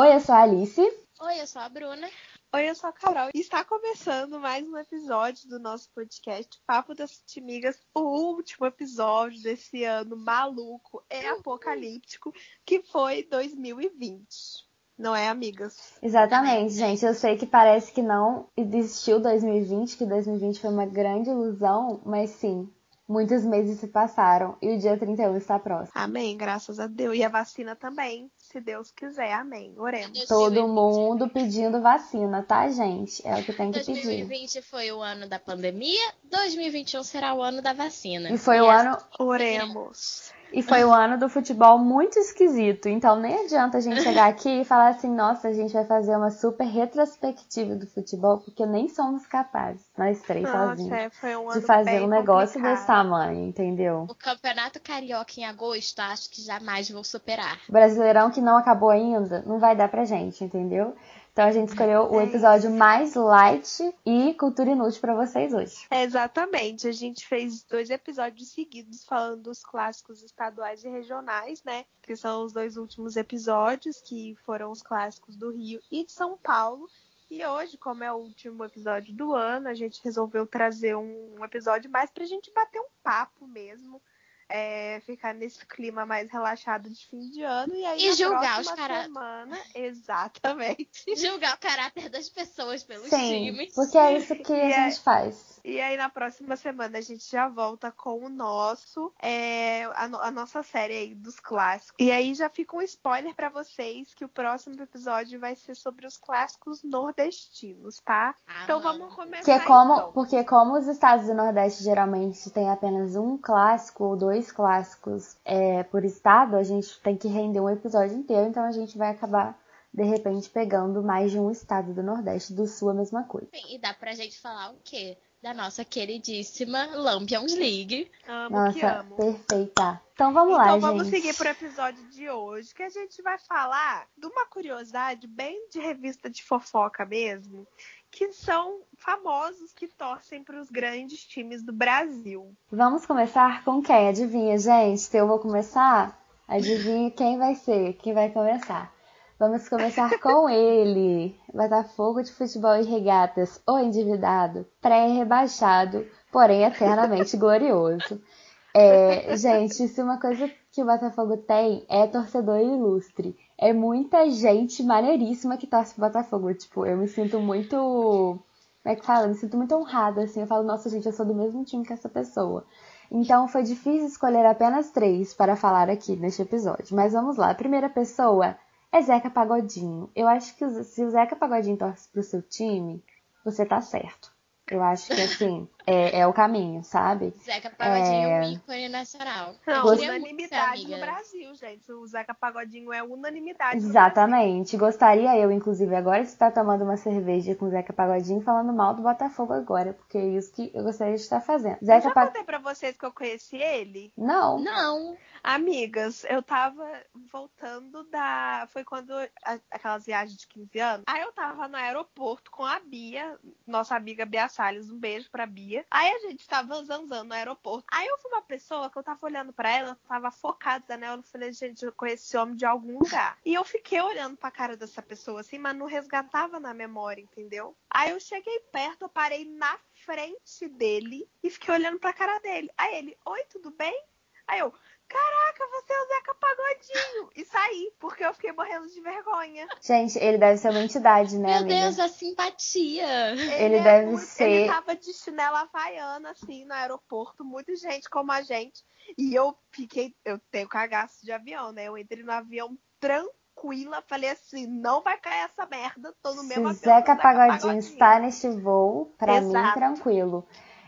Oi, eu sou a Alice. Oi, eu sou a Bruna. Oi, eu sou a Carol e está começando mais um episódio do nosso podcast Papo das Timigas, o último episódio desse ano maluco e apocalíptico que foi 2020. Não é, amigas? Exatamente, gente. Eu sei que parece que não existiu 2020, que 2020 foi uma grande ilusão, mas sim, muitos meses se passaram e o dia 31 está próximo. Amém, graças a Deus. E a vacina também se Deus quiser. Amém. Oremos. Todo mundo pedindo vacina, tá, gente? É o que tem que 2020 pedir. 2020 foi o ano da pandemia, 2021 será o ano da vacina. E foi o ano Oremos. E foi o ano do futebol muito esquisito. Então nem adianta a gente chegar aqui e falar assim, nossa, a gente vai fazer uma super retrospectiva do futebol, porque nem somos capazes, nós três Nossa, sozinhos, é, foi um ano de fazer um negócio complicado. desse tamanho, entendeu? O Campeonato Carioca em agosto, acho que jamais vou superar. O Brasileirão que não acabou ainda, não vai dar pra gente, entendeu? Então a gente escolheu o É episódio mais light e cultura inútil pra vocês hoje. Exatamente. A gente fez dois episódios seguidos falando dos clássicos estaduais e regionais, né? Que são os dois últimos episódios, que foram os clássicos do Rio e de São Paulo. E hoje, como é o último episódio do ano, a gente resolveu trazer um, um episódio mais pra gente bater um papo mesmo. É, ficar nesse clima mais relaxado de fim de ano. E aí, E julgar os cara- semana, exatamente. Julgar o caráter das pessoas pelos Sim, times. porque é isso que E a é- gente faz. E aí, na próxima semana, a gente já volta com o nosso, é, a, no- a nossa série aí dos clássicos. E aí já fica um spoiler pra vocês que o próximo episódio vai ser sobre os clássicos nordestinos, tá? Ah, Então mano. vamos começar. Que é como, então. porque como os estados do Nordeste geralmente têm apenas um clássico ou dois clássicos é, por estado, a gente tem que render um episódio inteiro, então a gente vai acabar de repente pegando mais de um estado do Nordeste, do Sul a mesma coisa. E dá pra gente falar o quê? Da nossa queridíssima Lampions League. Amo que Nossa, amo. perfeita. Então vamos então lá, vamos gente. seguir pro episódio de hoje, que a gente vai falar de uma curiosidade bem de revista de fofoca mesmo, que são famosos que torcem para os grandes times do Brasil. Vamos começar com quem? Adivinha, gente? Se eu vou começar, adivinha quem vai ser, quem vai começar. Vamos começar com ele, Botafogo de Futebol e Regatas, o endividado, pré-rebaixado, porém eternamente glorioso. É, gente, se uma coisa que o Botafogo tem é torcedor ilustre. É muita gente maneiríssima que torce pro Botafogo. Tipo, eu me sinto muito. Como é que fala? Me sinto muito honrada, assim. Eu falo, nossa, gente, eu sou do mesmo time que essa pessoa. Então foi difícil escolher apenas três para falar aqui neste episódio. Mas vamos lá. A primeira pessoa é Zeca Pagodinho. Eu acho que se o Zeca Pagodinho torce pro seu time, você tá certo. Eu acho que assim, é, é o caminho, sabe? Zeca Pagodinho, É. um ícone nacional. Não, Eu muito unanimidade no Brasil, gente. O Zeca Pagodinho é unanimidade. no Brasil. Exatamente. Gostaria eu, inclusive, agora de estar tomando uma cerveja com o Zeca Pagodinho falando mal do Botafogo agora, porque é isso que eu gostaria de estar fazendo. Eu Zeca já Pagodinho. contei pra vocês que eu conheci ele. Não. Não. Amigas, eu tava voltando da. Foi quando. aquelas viagens de 15 anos. Aí eu tava no aeroporto com a Bia, nossa amiga Bia Salles. Um beijo pra Bia. Aí a gente tava zanzando no aeroporto. Aí eu fui uma pessoa que eu tava olhando pra ela, tava focada nela. Eu falei, gente, eu conheci esse homem de algum lugar. E eu fiquei olhando pra cara dessa pessoa assim, mas não resgatava na memória, entendeu? Aí eu cheguei perto, eu parei na frente dele e fiquei olhando pra cara dele. Aí ele, oi, tudo bem? Aí eu, caraca, você é o Zeca Pagodinho! E saí, porque eu fiquei morrendo de vergonha. Gente, ele deve ser uma entidade, né, Meu amiga? Deus, a simpatia. Ele é deve muito- ser- Ele tava de chinela havaiana, assim, no aeroporto, muita gente como a gente. E eu fiquei, eu tenho cagaço de avião, né? Eu entrei no avião tranquila, falei assim, não vai cair essa merda, tô no Se mesmo o avião Zeca do Pagodinho está neste voo, pra mim, Exato.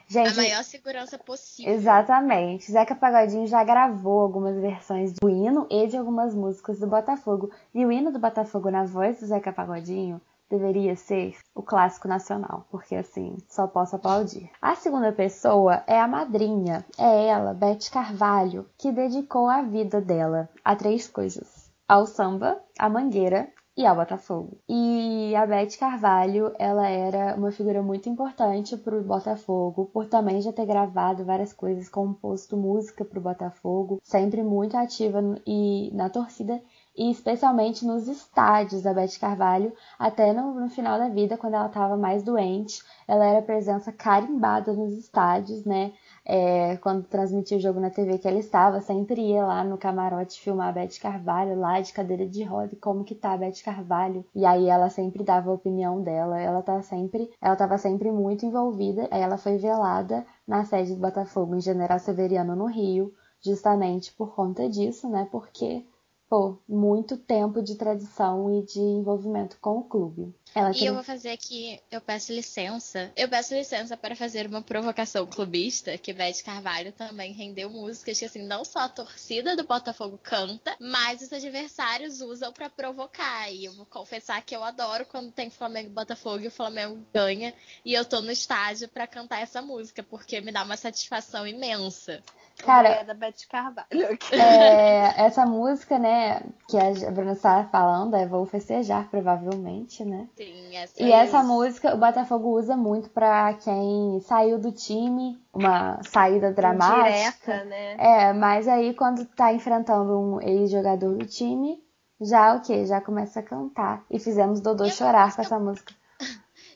Tranquilo. A Gente, maior segurança possível. Exatamente. Zeca Pagodinho já gravou algumas versões do hino e de algumas músicas do Botafogo. E o hino do Botafogo na voz do Zeca Pagodinho deveria ser o clássico nacional, porque assim, só posso aplaudir. A segunda pessoa é a madrinha, é ela, Beth Carvalho, que dedicou a vida dela a três coisas: ao samba, à mangueira e ao Botafogo. E a Beth Carvalho, ela era uma figura muito importante para o Botafogo, por também já ter gravado várias coisas, composto música para o Botafogo, sempre muito ativa e na torcida e especialmente nos estádios da Beth Carvalho, até no, no final da vida, quando ela estava mais doente, ela era presença carimbada nos estádios, né? É, quando transmitia o jogo na TV que ela estava, sempre ia lá no camarote filmar a Beth Carvalho, lá de cadeira de roda, como que tá a Beth Carvalho. E aí ela sempre dava a opinião dela, ela tá sempre, ela estava sempre muito envolvida. Aí ela foi velada na sede do Botafogo em General Severiano no Rio, justamente por conta disso, né? Porque pô, muito tempo de tradição e de envolvimento com o clube. Ela e tem... eu vou fazer aqui, eu peço licença. Eu peço licença para fazer uma provocação clubista, que Beth Carvalho também rendeu músicas que, assim, não só a torcida do Botafogo canta, mas os adversários usam para provocar. E eu vou confessar que eu adoro quando tem Flamengo e Botafogo e o Flamengo ganha e eu tô no estádio para cantar essa música, porque me dá uma satisfação imensa. Cara, é da Beth Carvalho. É, essa música, né, que a Bruna estava falando, é Vou Festejar, provavelmente, né? Sim, essa E é essa música o Botafogo usa muito pra quem saiu do time, uma saída dramática. Direta, né? É, mas aí quando tá enfrentando um ex-jogador do time, já o quê? Já começa a cantar. E fizemos Dodô chorar com essa música.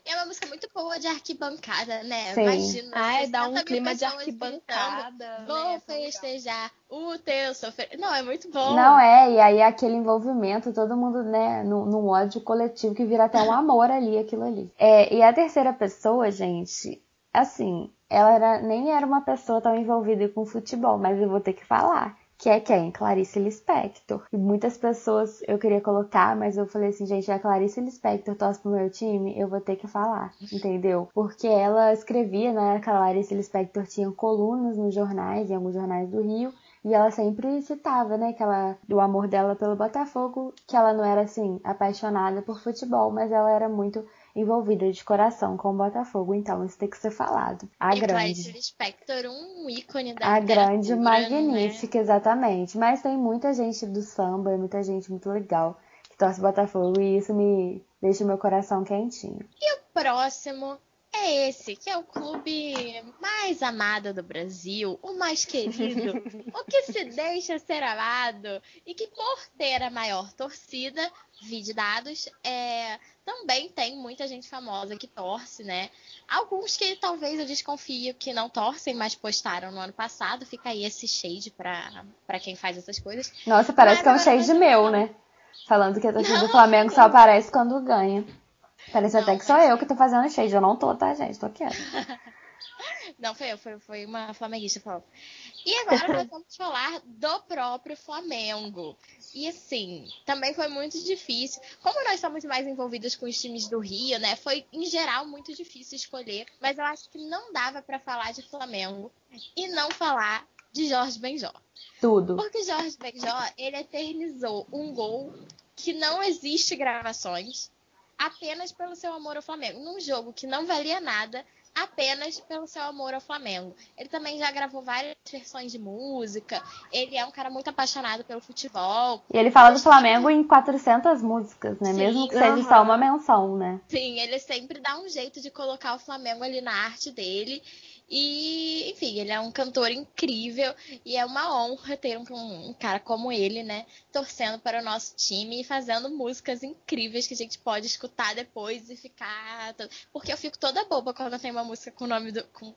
É uma música muito boa de arquibancada, né? Sim. Imagina. Ai, dá um 60 mil clima de pessoas arquibancada, gritando, Vou né? Festejar o teu sofrer. Não, é muito bom. Não é, e aí aquele envolvimento, todo mundo, né, num, num ódio coletivo que vira até um amor ali, aquilo ali. É, e a terceira pessoa, gente, assim, ela era, nem era uma pessoa tão envolvida com futebol, mas eu vou ter que falar. Que é quem? Clarice Lispector. E muitas pessoas eu queria colocar, mas eu falei assim, gente, a Clarice Lispector torce pro meu time, eu vou ter que falar, entendeu? Porque ela escrevia, né? A Clarice Lispector tinha colunas nos jornais, em alguns jornais do Rio, e ela sempre citava, né, que ela, do amor dela pelo Botafogo, que ela não era assim apaixonada por futebol, mas ela era muito envolvida de coração com o Botafogo, então isso tem que ser falado. A e grande. Clarice Lispector, um ícone da A grande né? magnífica, exatamente. Mas tem muita gente do samba e muita gente muito legal que torce Botafogo e isso me deixa o meu coração quentinho. E o próximo é esse, que é o clube mais amado do Brasil, o mais querido, o que se deixa ser amado e que por ter a maior torcida, vide dados, é, também tem muita gente famosa que torce, né? Alguns que talvez eu desconfio que não torcem, mas postaram no ano passado. Fica aí esse shade pra, pra quem faz essas coisas. Nossa, parece Mas que é um shade nós meu, vamos- né? Falando que a torcida do Não. Flamengo só aparece quando ganha. Parece Não, até que sou eu que tô fazendo shade. Eu não tô, tá, gente? Tô quieta. Não, foi eu, foi, foi uma flamenguista falando. E agora nós vamos falar do próprio Flamengo. E assim, também foi muito difícil. Como nós somos mais envolvidos com os times do Rio, né? Foi, em geral, muito difícil escolher. Mas eu acho que não dava pra falar de Flamengo e não falar de Jorge Benjó. Tudo. Porque Jorge Benjó, ele eternizou um gol que não existe gravações apenas pelo seu amor ao Flamengo. Num jogo que não valia nada, apenas pelo seu amor ao Flamengo. Ele também já gravou várias versões de música. Ele é um cara muito apaixonado pelo futebol. E ele fala do Flamengo em 400 músicas, né? Sim, Mesmo que seja só uma menção, né? Sim, ele sempre dá um jeito de colocar o Flamengo ali na arte dele. E, enfim, ele é um cantor incrível e é uma honra ter um, um cara como ele, né? Torcendo para o nosso time e fazendo músicas incríveis que a gente pode escutar depois e ficar. Porque eu fico toda boba quando tem uma música com o nome do. com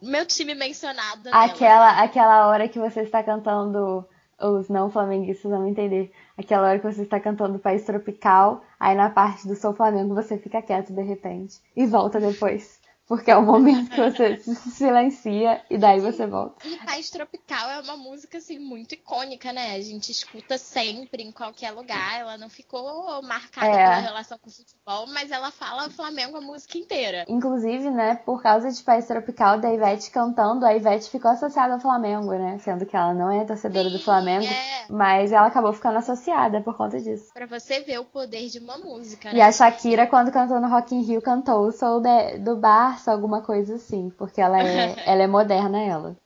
meu time mencionado. Aquela, aquela hora que você está cantando, os não flamenguistas vão entender. Aquela hora que você está cantando País Tropical, aí na parte do Sou Flamengo você fica quieto de repente e volta depois. Porque é o momento que você se silencia e daí você volta. E País Tropical é uma música, assim, muito icônica, né? A gente escuta sempre, em qualquer lugar. Ela não ficou marcada É. pela relação com o futebol, mas ela fala Flamengo a música inteira. Inclusive, né, por causa de País Tropical da Ivete cantando, a Ivete ficou associada ao Flamengo, né? Sendo que ela não é torcedora do Flamengo, É, mas ela acabou ficando associada por conta disso. pra você ver o poder de uma música, E né? a Shakira, quando cantou no Rock in Rio, cantou Sou de- do Barça, alguma coisa assim, porque ela é, ela é moderna, ela.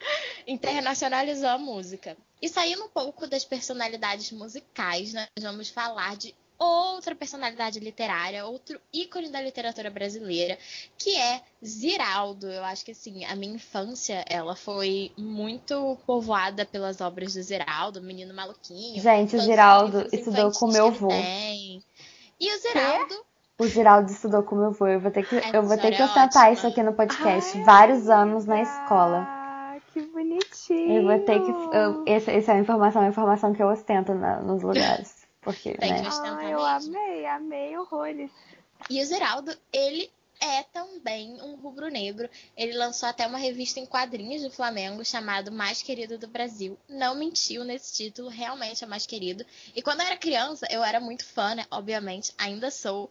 Internacionalizou a música. E saindo um pouco das personalidades musicais? Nós vamos falar de outra personalidade literária, outro ícone da literatura brasileira, que é Ziraldo. Eu acho que assim, a minha infância, ela foi muito povoada pelas obras do Ziraldo, Menino Maluquinho. Gente, o Ziraldo estudou com meu avô. E o Ziraldo o Geraldo estudou com meu avô. Eu vou ter que, eu vou ter que ostentar é isso aqui no podcast. Ai, Vários anos na escola. Ah, que bonitinho. Eu vou ter que. Eu, essa, essa é a informação, a informação que eu ostento na, nos lugares. Porque, Tem né? que ostentar Ai, eu amei, amei horrores. E o Zeraldo, ele é também um rubro-negro. Ele lançou até uma revista em quadrinhos do Flamengo chamado Mais Querido do Brasil. Não mentiu nesse título, realmente é mais querido. E quando eu era criança, eu era muito fã, né? Obviamente, ainda sou.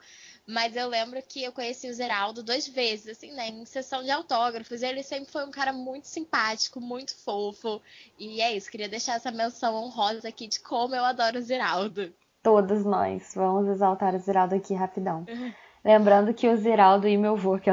Mas eu lembro que eu conheci o Zeraldo duas vezes, assim, né? Em sessão de autógrafos. Ele sempre foi um cara muito simpático, muito fofo. E é isso, queria deixar essa menção honrosa aqui de como eu adoro o Zeraldo. Todos nós. Vamos exaltar o Zeraldo aqui rapidão. Lembrando que o Zeraldo e meu avô, que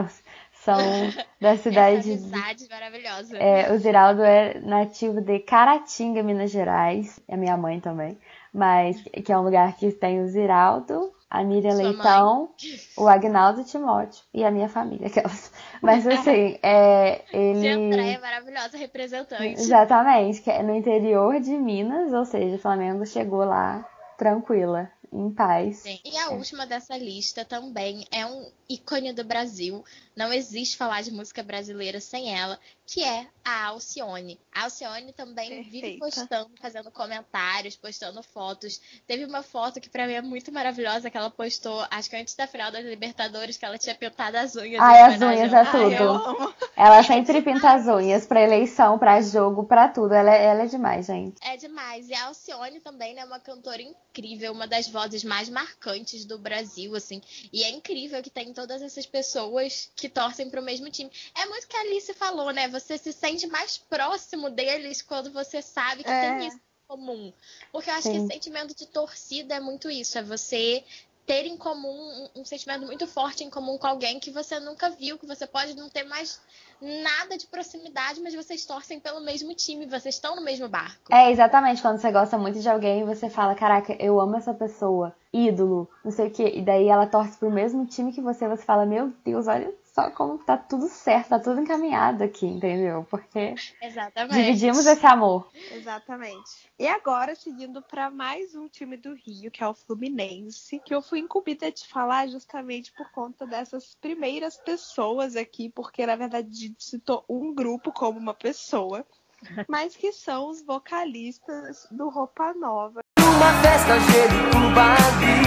são da cidade. Essa amizade maravilhosa. É, o Zeraldo é nativo de Caratinga, Minas Gerais. É minha mãe também. Mas que é um lugar que tem o Ziraldo, a Miriam Sua Leitão, mãe. o Agnaldo Timóteo e a minha família. Aquelas. Mas assim, é, ele. André é maravilhosa representante. Exatamente, que é no interior de Minas, ou seja, o Flamengo chegou lá tranquila em paz. Sim. E a é. última dessa lista também é um ícone do Brasil. Não existe falar de música brasileira sem ela, que é a Alcione. A Alcione também Perfeita. vive postando, fazendo comentários, postando fotos. Teve uma foto que para mim é muito maravilhosa que ela postou, acho que antes da final das Libertadores, que ela tinha pintado as unhas. Ai, as unhas é tudo. Ai, ela sempre pinta as unhas para eleição, para jogo, para tudo. Ela é, ela é demais, gente. É demais. E a Alcione também, né, é uma cantora incrível, uma das vozes mais marcantes do Brasil, assim. E é incrível que tem todas essas pessoas que torcem pro mesmo time. É muito o que a Alice falou, né? Você se sente mais próximo deles quando você sabe que é. tem isso em comum. Porque eu acho Sim. que sentimento de torcida é muito isso. É você ter em comum um, um, sentimento muito forte em comum com alguém que você nunca viu, que você pode não ter mais nada de proximidade, mas vocês torcem pelo mesmo time, vocês estão no mesmo barco. É, exatamente. Quando você gosta muito de alguém, você fala, caraca, eu amo essa pessoa, ídolo, não sei o quê. E daí ela torce pro mesmo time que você, você fala, meu Deus, olha só como tá tudo certo, tá tudo encaminhado aqui, entendeu? Porque Exatamente. dividimos esse amor. Exatamente. E agora, seguindo para mais um time do Rio, que é o Fluminense, que eu fui incumbida de falar justamente por conta dessas primeiras pessoas aqui, porque na verdade a gente citou um grupo como uma pessoa, mas que são os vocalistas do Roupa Nova. Uma festa cheia de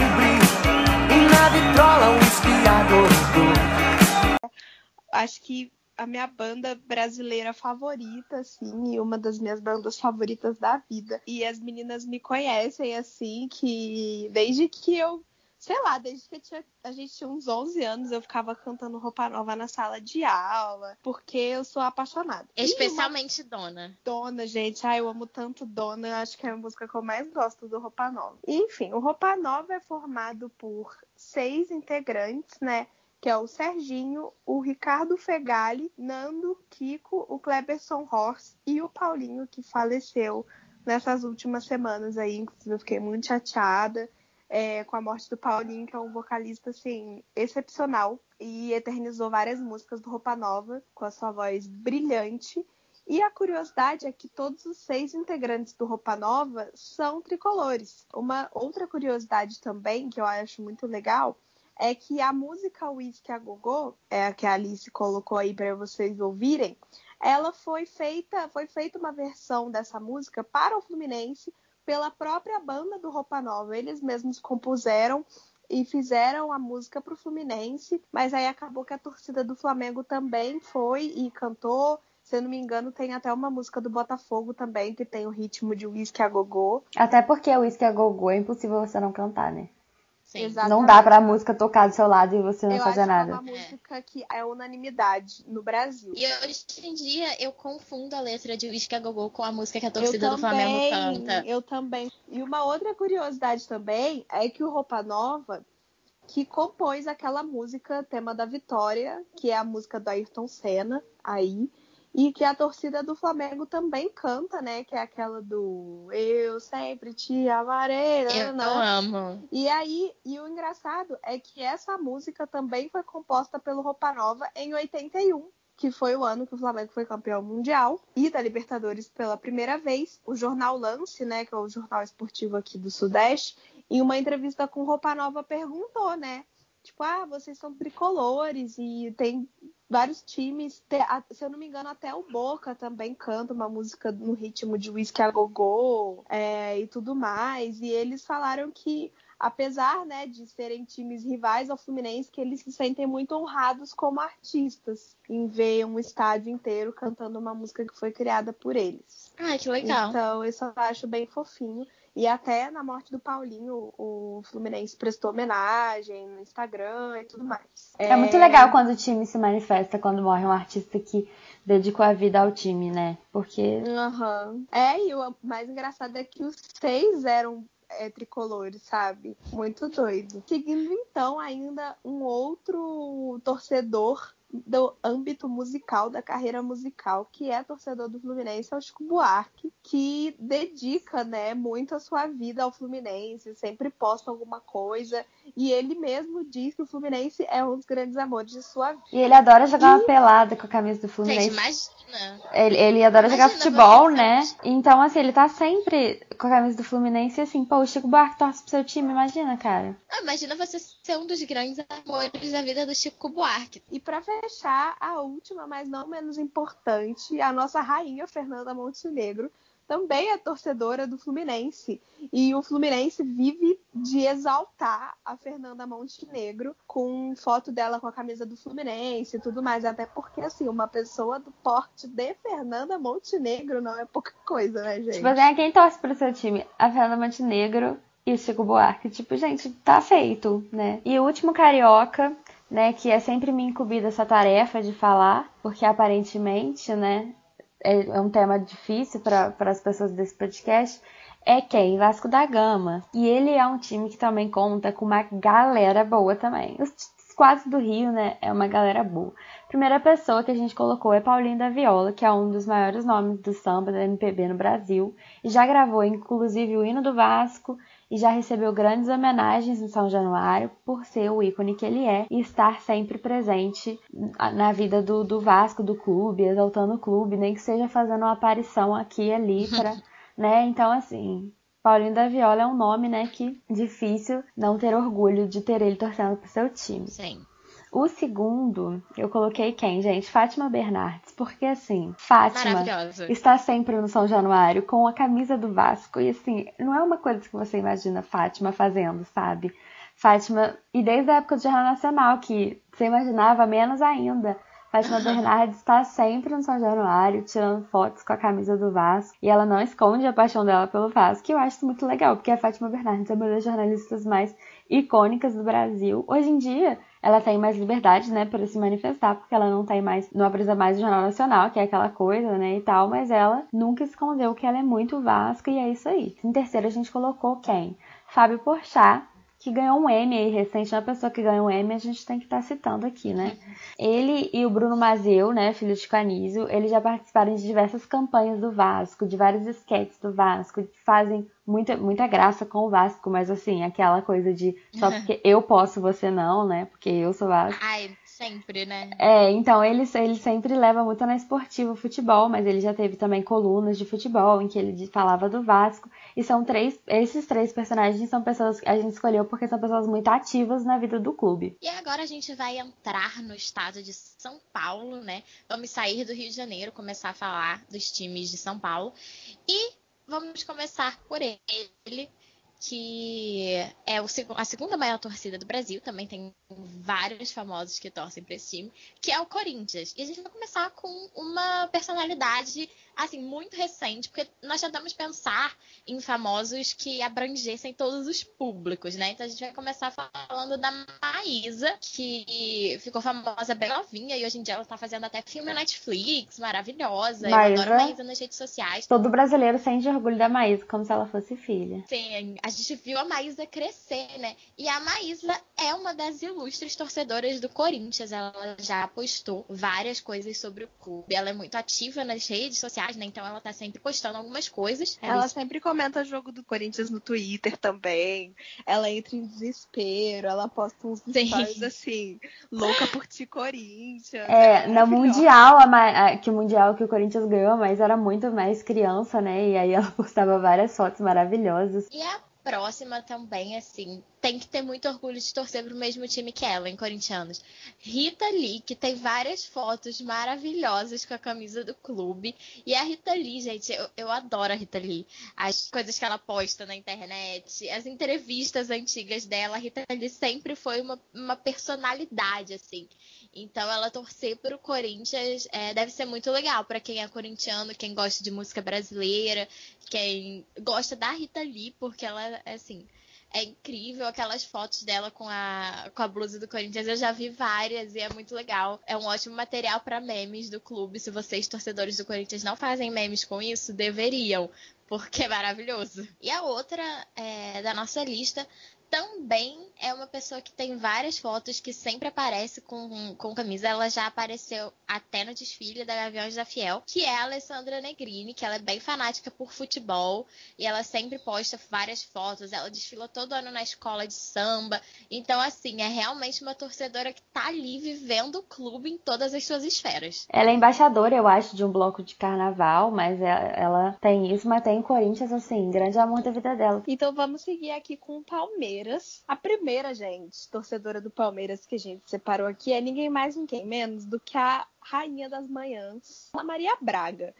acho que a minha banda brasileira favorita, assim, e uma das minhas bandas favoritas da vida. E as meninas me conhecem, assim, que desde que eu, sei lá, desde que tinha, a gente tinha uns 11 anos, eu ficava cantando roupa nova na sala de aula, porque eu sou apaixonada. Especialmente uma... Dona. Dona, gente, ai, eu amo tanto Dona, acho que é a música que eu mais gosto do Roupa Nova. Enfim, o Roupa Nova é formado por seis integrantes, né? Que é o Serginho, o Ricardo Fegali, Nando, Kiko, o Kleberson Horst e o Paulinho, que faleceu nessas últimas semanas aí. Inclusive, eu fiquei muito chateada é, com a morte do Paulinho, que é um vocalista, assim, excepcional e eternizou várias músicas do Roupa Nova com a sua voz brilhante. E a curiosidade é que todos os seis integrantes do Roupa Nova são tricolores. Uma outra curiosidade também, que eu acho muito legal, é que a música Whisky a Gogô, é a que a Alice colocou aí para vocês ouvirem, ela foi feita, foi feita uma versão dessa música para o Fluminense pela própria banda do Roupa Nova. Eles mesmos compuseram e fizeram a música para o Fluminense, mas aí acabou que a torcida do Flamengo também foi e cantou. Se eu não me engano, tem até uma música do Botafogo também que tem o ritmo de Whisky a Gogô. Até porque o Whisky a Gogô é impossível você não cantar, né? Não dá pra música tocar do seu lado e você não eu fazer nada. É uma música que é unanimidade no Brasil. E hoje em dia eu confundo a letra de Whisky a Gogô com a música que a torcida do Flamengo canta. Eu também. E uma outra curiosidade também é que o Roupa Nova que compôs aquela música tema da Vitória, que é a música do Ayrton Senna aí. E que a torcida do Flamengo também canta, né? Que é aquela do Eu sempre te amarei. Eu não amo. E aí, e o engraçado é que essa música também foi composta pelo Roupa Nova em 81 que foi o ano que o Flamengo foi campeão mundial e da Libertadores pela primeira vez. O jornal Lance, né, que é o jornal esportivo aqui do Sudeste, em uma entrevista com Roupa Nova perguntou, né, tipo, ah, vocês são tricolores e tem vários times, se eu não me engano, até o Boca também canta uma música no ritmo de Whisky a Gogô é, e tudo mais. E eles falaram que apesar né, de serem times rivais ao Fluminense, que eles se sentem muito honrados como artistas em ver um estádio inteiro cantando uma música que foi criada por eles. Ah, que legal. Então, isso eu acho bem fofinho. E até na morte do Paulinho, o Fluminense prestou homenagem no Instagram e tudo mais. É, é muito legal quando o time se manifesta quando morre um artista que dedicou a vida ao time, né? Porque. Uhum. É, e o mais engraçado é que os seis eram é, tricolores, sabe? Muito doido. Seguindo então ainda um outro torcedor do âmbito musical, da carreira musical, que é torcedor do Fluminense, é o Chico Buarque, que dedica, né, muito a sua vida ao Fluminense, sempre posta alguma coisa, e ele mesmo diz que o Fluminense é um dos grandes amores de sua vida. E ele adora jogar e... uma pelada com a camisa do Fluminense. Gente, imagina. Ele, ele adora imagina jogar futebol, né? Então, assim, ele tá sempre com a camisa do Fluminense e assim, pô, o Chico Buarque torce pro seu time, imagina, cara. Ah, imagina você ser um dos grandes amores da vida do Chico Buarque. E pra fechar, a última, mas não menos importante, a nossa rainha Fernanda Montenegro também é torcedora do Fluminense. E o Fluminense vive de exaltar a Fernanda Montenegro com foto dela com a camisa do Fluminense e tudo mais. Até porque, assim, uma pessoa do porte de Fernanda Montenegro não é pouca coisa, né, gente? Tipo, assim, quem torce pro seu time? A Fernanda Montenegro e o Chico Buarque. Tipo, gente, tá feito, né? E o último carioca né, que é sempre me incumbida essa tarefa de falar, porque aparentemente, né, é, é um tema difícil para as pessoas desse podcast, é quem? Vasco da Gama. E ele é um time que também conta com uma galera boa também. Os quadros do Rio, né, é uma galera boa. Primeira pessoa que a gente colocou é Paulinho da Viola, que é um dos maiores nomes do samba da MPB no Brasil, e já gravou inclusive o hino do Vasco e já recebeu grandes homenagens em São Januário por ser o ícone que ele é e estar sempre presente na vida do, do Vasco, do clube, exaltando o clube, nem que seja fazendo uma aparição aqui e ali para, né? Então assim, Paulinho da Viola é um nome, né, que difícil não ter orgulho de ter ele torcendo pro seu time. Sim. O segundo, eu coloquei quem, gente? Fátima Bernardes, porque assim, Fátima está sempre no São Januário com a camisa do Vasco e assim, não é uma coisa que você imagina Fátima fazendo, sabe? Fátima, e desde a época do Jornal Nacional, que você imaginava menos ainda. Fátima Bernardes está sempre no São Januário, tirando fotos com a camisa do Vasco. E ela não esconde a paixão dela pelo Vasco, que eu acho muito legal, porque a Fátima Bernardes é uma das jornalistas mais icônicas do Brasil. Hoje em dia, ela tem mais liberdade, né, para se manifestar, porque ela não tem mais, não apresenta mais o Jornal Nacional, que é aquela coisa, né, e tal, mas ela nunca escondeu que ela é muito Vasco e é isso aí. Em terceiro a gente colocou quem? Fábio Porchat, que ganhou um M aí recente, uma pessoa que ganhou um M, a gente tem que estar tá citando aqui, né? Ele e o Bruno Mazeu, né, filho de Canísio, eles já participaram de diversas campanhas do Vasco, de vários esquetes do Vasco, fazem muita, muita graça com o Vasco, mas assim, aquela coisa de só porque eu posso, você não, né? Porque eu sou Vasco. Ai, sempre, né? É, então ele, ele sempre leva muito na esportiva o futebol, mas ele já teve também colunas de futebol em que ele falava do Vasco. E são três, esses três personagens são pessoas que a gente escolheu porque são pessoas muito ativas na vida do clube. E agora a gente vai entrar no estado de São Paulo, né? Vamos sair do Rio de Janeiro, começar a falar dos times de São Paulo. E vamos começar por ele, que é a segunda maior torcida do Brasil, também tem vários famosos que torcem para esse time, que é o Corinthians. E a gente vai começar com uma personalidade assim, muito recente, porque nós tentamos pensar em famosos que abrangessem todos os públicos, né? Então a gente vai começar falando da Maísa, que ficou famosa bem novinha e hoje em dia ela tá fazendo até filme na Netflix, maravilhosa. Maísa, Eu adoro Maísa nas redes sociais. Todo brasileiro sente orgulho da Maísa, como se ela fosse filha. Sim, a gente viu a Maísa crescer, né? E a Maísa é uma das ilustres torcedoras do Corinthians. Ela já postou várias coisas sobre o clube. Ela é muito ativa nas redes sociais, né? Então ela tá sempre postando algumas coisas. Ela sempre comenta o jogo do Corinthians no Twitter também. Ela entra em desespero, ela posta uns stories assim, louca por ti, Corinthians. É, no maravilhosa. Mundial, a a- que o Mundial que o Corinthians ganhou, mas era muito mais criança, né? E aí ela postava várias fotos maravilhosas. E a próxima também, assim, tem que ter muito orgulho de torcer pro mesmo time que ela, em corintianos. Rita Lee, que tem várias fotos maravilhosas com a camisa do clube. E a Rita Lee, gente, eu, eu adoro a Rita Lee. As coisas que ela posta na internet, as entrevistas antigas dela. A Rita Lee sempre foi uma, uma personalidade, assim. Então, ela torcer pro Corinthians é, deve ser muito legal para quem é corintiano, quem gosta de música brasileira, quem gosta da Rita Lee, porque ela, assim, é incrível aquelas fotos dela com a, com a blusa do Corinthians. Eu já vi várias e é muito legal. É um ótimo material para memes do clube. Se vocês, torcedores do Corinthians, não fazem memes com isso, deveriam, porque é maravilhoso. E a outra é, da nossa lista também é uma pessoa que tem várias fotos que sempre aparece com, com camisa. Ela já apareceu até no desfile da Gaviões da Fiel, que é a Alessandra Negrini, que ela é bem fanática por futebol e ela sempre posta várias fotos. Ela desfila todo ano na escola de samba. Então, assim, é realmente uma torcedora que tá ali vivendo o clube em todas as suas esferas. Ela é embaixadora, eu acho, de um bloco de carnaval, mas é- ela tem isso, mas tem Corinthians, assim, grande amor da vida dela. Então vamos seguir aqui com o Palmeiras. A primeira, gente, torcedora do Palmeiras que a gente separou aqui é ninguém mais, ninguém menos do que a rainha das manhãs, a Maria Braga.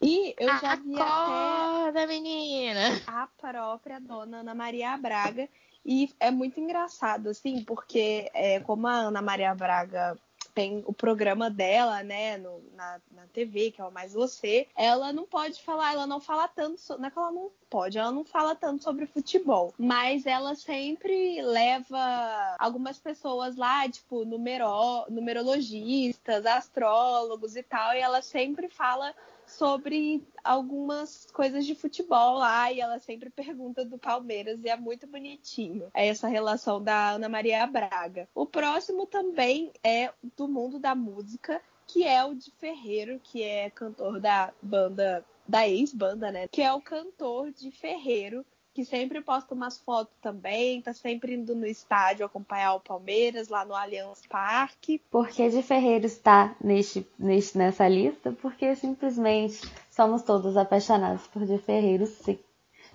E eu já vi até Acorda, menina! a própria dona Ana Maria Braga. E é muito engraçado, assim, porque é, como a Ana Maria Braga tem o programa dela, né, no- na, na TV, que é o Mais Você, ela não pode falar, ela não fala tanto, so- não é que ela não pode, ela não fala tanto sobre futebol, mas ela sempre leva algumas pessoas lá, tipo, numero, numerologistas, astrólogos e tal, e ela sempre fala sobre algumas coisas de futebol lá e ela sempre pergunta do Palmeiras e é muito bonitinho é essa relação da Ana Maria Braga. O próximo também é do mundo da música, que é o de Ferreiro, que é cantor da banda da ex-banda, né? Que é o cantor de Ferreiro, que sempre posta umas fotos também, tá sempre indo no estádio acompanhar o Palmeiras lá no Allianz Parque. Por que de Ferreiro está neste, neste, nessa lista? Porque simplesmente somos todos apaixonados por de Ferreiro, sim.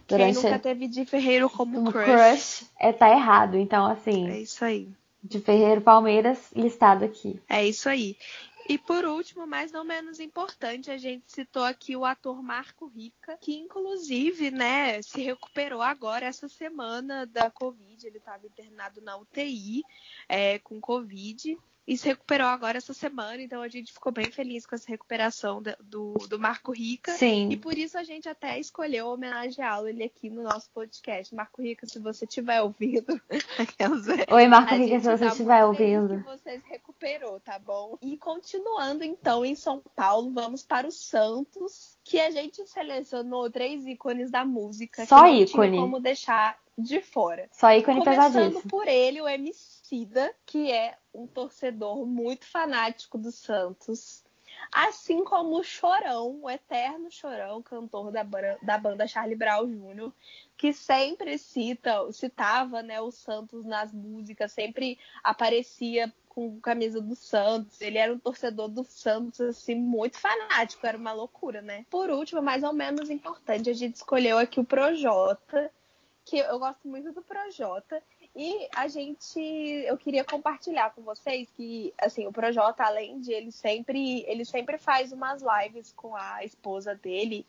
Quem Durante nunca teve de Ferreiro como um crush. crush é tá errado. Então, assim, É isso aí. de Ferreiro Palmeiras listado aqui. É isso aí. E por último, mas não menos importante, a gente citou aqui o ator Marco Rica, que inclusive, né, se recuperou agora essa semana da Covid. Ele estava internado na UTI é, com Covid e se recuperou agora essa semana. Então a gente ficou bem feliz com essa recuperação do, do Marco Rica. E Sim. por isso a gente até escolheu homenageá-lo ele aqui no nosso podcast. Marco Rica, se você estiver ouvindo, Oi, Marco Rica, se você tá estiver feliz ouvindo. Que você se recuperou, tá bom? E continuando então em São Paulo, vamos para o Santos, que a gente selecionou três ícones da música Só que não ícone. como deixar de fora. Só ícone Começando pesadíssimo. por ele, o Que é um torcedor muito fanático do Santos. Assim como o Chorão, o eterno Chorão, cantor da, da banda Charlie Brown Jr., que sempre cita, citava né, o Santos nas músicas, sempre aparecia com camisa do Santos. Ele era um torcedor do Santos, assim, muito fanático, era uma loucura, né? Por último, mais ou menos importante, a gente escolheu aqui o Projota, que eu gosto muito do Projota. E a gente, eu queria compartilhar com vocês que, assim, o Projota, além de ele sempre, ele sempre faz umas lives com a esposa dele,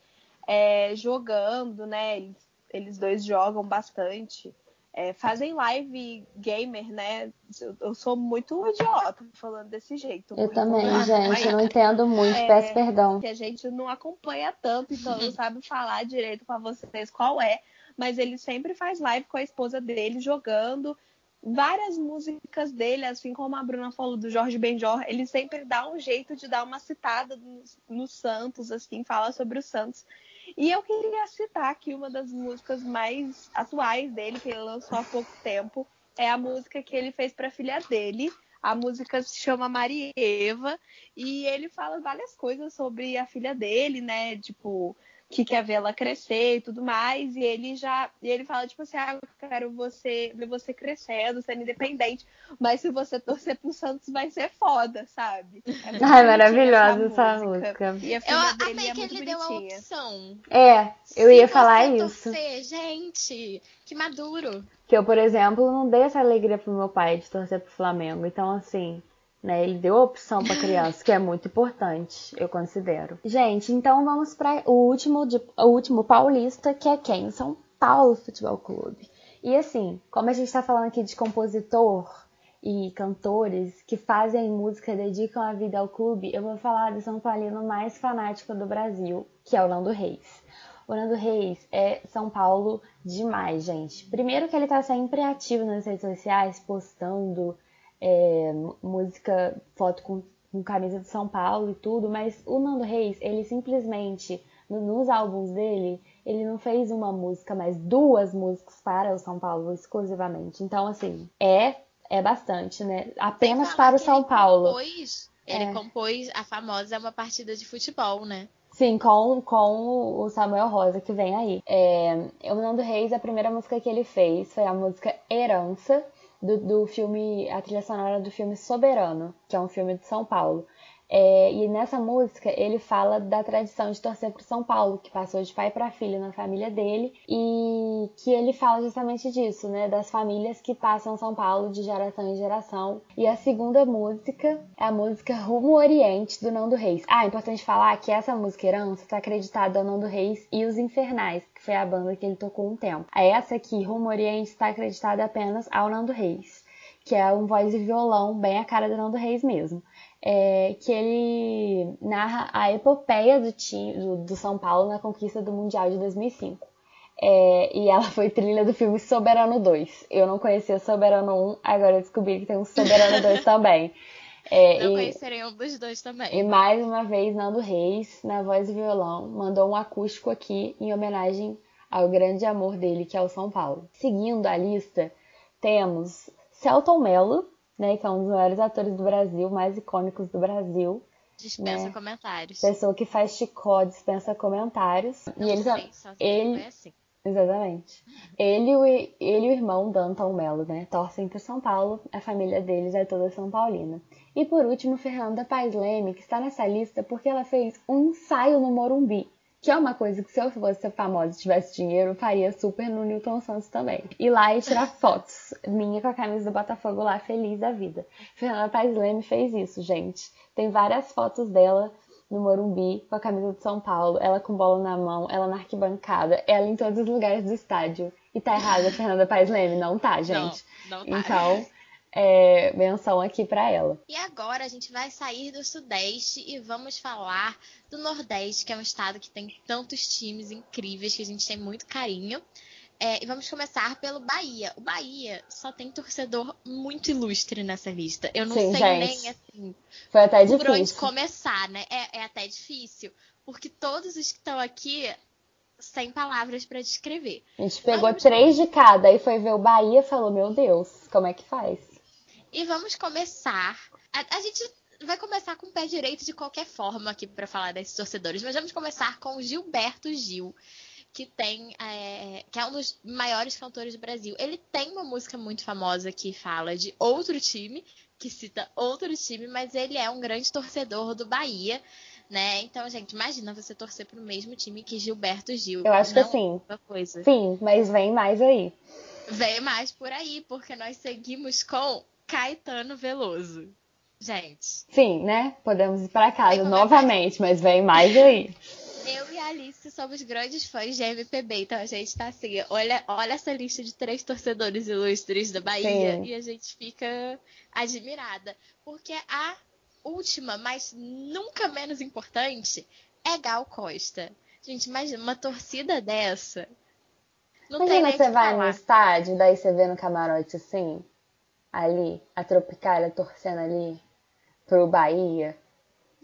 é, jogando, né? Eles, eles dois jogam bastante. É, fazem live gamer, né? Eu, eu sou muito idiota falando desse jeito. Eu também, gente. mas- não entendo muito, É. peço perdão. que a gente não acompanha tanto, então não sabe falar direito pra vocês qual é. Mas ele sempre faz live com a esposa dele jogando várias músicas dele, assim como a Bruna falou do Jorge Benjor, ele sempre dá um jeito de dar uma citada no, no Santos, assim, fala sobre o Santos. E eu queria citar aqui uma das músicas mais atuais dele, que ele lançou há pouco tempo, é a música que ele fez para a filha dele. A música se chama Marieva e ele fala várias coisas sobre a filha dele, né? Tipo, que quer ver ela crescer e tudo mais. E ele já. E ele fala, tipo assim, ah, eu quero você ver você crescendo, sendo independente. Mas se você torcer pro Santos, vai ser foda, sabe? É Ai, maravilhosa essa música. música. E eu dele amei é que ele bonitinha. deu a opção. É, eu se ia falar isso. Torcer, gente, que maduro. Que eu, por exemplo, não dei essa alegria pro meu pai de torcer pro Flamengo. Então, assim. Né? Ele deu opção para criança, que é muito importante, eu considero. Gente, então vamos para o último, de, o último paulista, que é quem? São Paulo Futebol Clube. E assim, como a gente está falando aqui de compositor e cantores que fazem música, dedicam a vida ao clube, eu vou falar do São Paulino mais fanático do Brasil, que é o Nando Reis. O Nando Reis é São Paulo demais, gente. Primeiro que ele tá sempre ativo nas redes sociais, postando é, música, foto com, com, camisa de São Paulo e tudo, mas o Nando Reis, ele simplesmente, no, nos álbuns dele, ele não fez uma música, mas duas músicas para o São Paulo exclusivamente. Então, assim, é é bastante, né? Apenas para o São Paulo. Compôs, ele é. compôs a famosa Uma Partida de Futebol, né? Sim, com, com o Samuel Rosa, que vem aí. É, o Nando Reis, a primeira música que ele fez foi a música Herança, do, do filme, a trilha sonora do filme Soberano, que é um filme de São Paulo. É, e nessa música ele fala da tradição de torcer para São Paulo, que passou de pai para filho na família dele, e que ele fala justamente disso, né? Das famílias que passam São Paulo de geração em geração. E a segunda música é a música Rumo Oriente, do Nando Reis. Ah, é importante falar que essa música Herança está acreditada ao Nando Reis e os Infernais, foi a banda que ele tocou um tempo. Essa aqui, Rumo Oriente, está acreditada apenas ao Nando Reis, que é um voz e violão bem a cara do Nando Reis mesmo é, que ele narra a epopeia do, time, do, do, São Paulo na conquista do Mundial de 2005. É, e ela foi trilha do filme Soberano 2. Eu não conhecia Soberano 1, agora eu descobri que tem um Soberano 2 também. É, não e, conhecerei um dos dois também. E mais uma vez, Nando Reis, na voz e violão, mandou um acústico aqui em homenagem ao grande amor dele, que é o São Paulo. Seguindo a lista, temos Celton Mello, né? Que é um dos maiores atores do Brasil, mais icônicos do Brasil. Dispensa né? comentários. Pessoa que faz chicó dispensa comentários. Não e eles, sei, só ele, é assim. Exatamente. Ele, ele e o irmão Danton Mello, né? Torcem para São Paulo, a família deles é toda São Paulina. E por último, Fernanda Paes Leme, que está nessa lista porque ela fez um ensaio no Morumbi que é uma coisa que se eu fosse famosa e tivesse dinheiro, eu faria super no Newton Santos também. Ir lá e tirar fotos. Minha com a camisa do Botafogo lá, feliz da vida. Fernanda Paes Leme fez isso, gente. Tem várias fotos dela no Morumbi com a camisa de São Paulo, ela com bola na mão, ela na arquibancada, ela em todos os lugares do estádio. E tá errada a Fernanda Paes Leme? Não tá, gente. Não, não tá. Então, é, menção aqui para ela. E agora a gente vai sair do Sudeste e vamos falar do Nordeste, que é um estado que tem tantos times incríveis que a gente tem muito carinho. É, e vamos começar pelo Bahia. O Bahia só tem torcedor muito ilustre nessa lista. Eu não Sim, sei gente. nem assim. Foi até por difícil. onde começar, né? É, é até difícil. Porque todos os que estão aqui sem palavras para descrever. A gente pegou vamos... três de cada e foi ver o Bahia e falou: Meu Deus, como é que faz? E vamos começar. A, a gente vai começar com o pé direito de qualquer forma aqui para falar desses torcedores, mas vamos começar com o Gilberto Gil, que tem é, que é um dos maiores cantores do Brasil. Ele tem uma música muito famosa que fala de outro time, que cita outro time, mas ele é um grande torcedor do Bahia. Né? Então, gente, imagina você torcer pro mesmo time que Gilberto Gil. Eu acho que sim. É coisa. Sim, mas vem mais aí. Vem mais por aí, porque nós seguimos com Caetano Veloso. Gente. Sim, né? Podemos ir para casa novamente, mas vem mais aí. Eu e a Alice somos grandes fãs de MPB, então a gente tá assim, olha, olha essa lista de três torcedores ilustres da Bahia Sim. e a gente fica admirada. Porque a última, mas nunca menos importante, é Gal Costa. Gente, imagina uma torcida dessa. Não imagina tem você vai falar. no estádio, daí você vê no camarote assim ali, a Tropicália torcendo ali pro Bahia.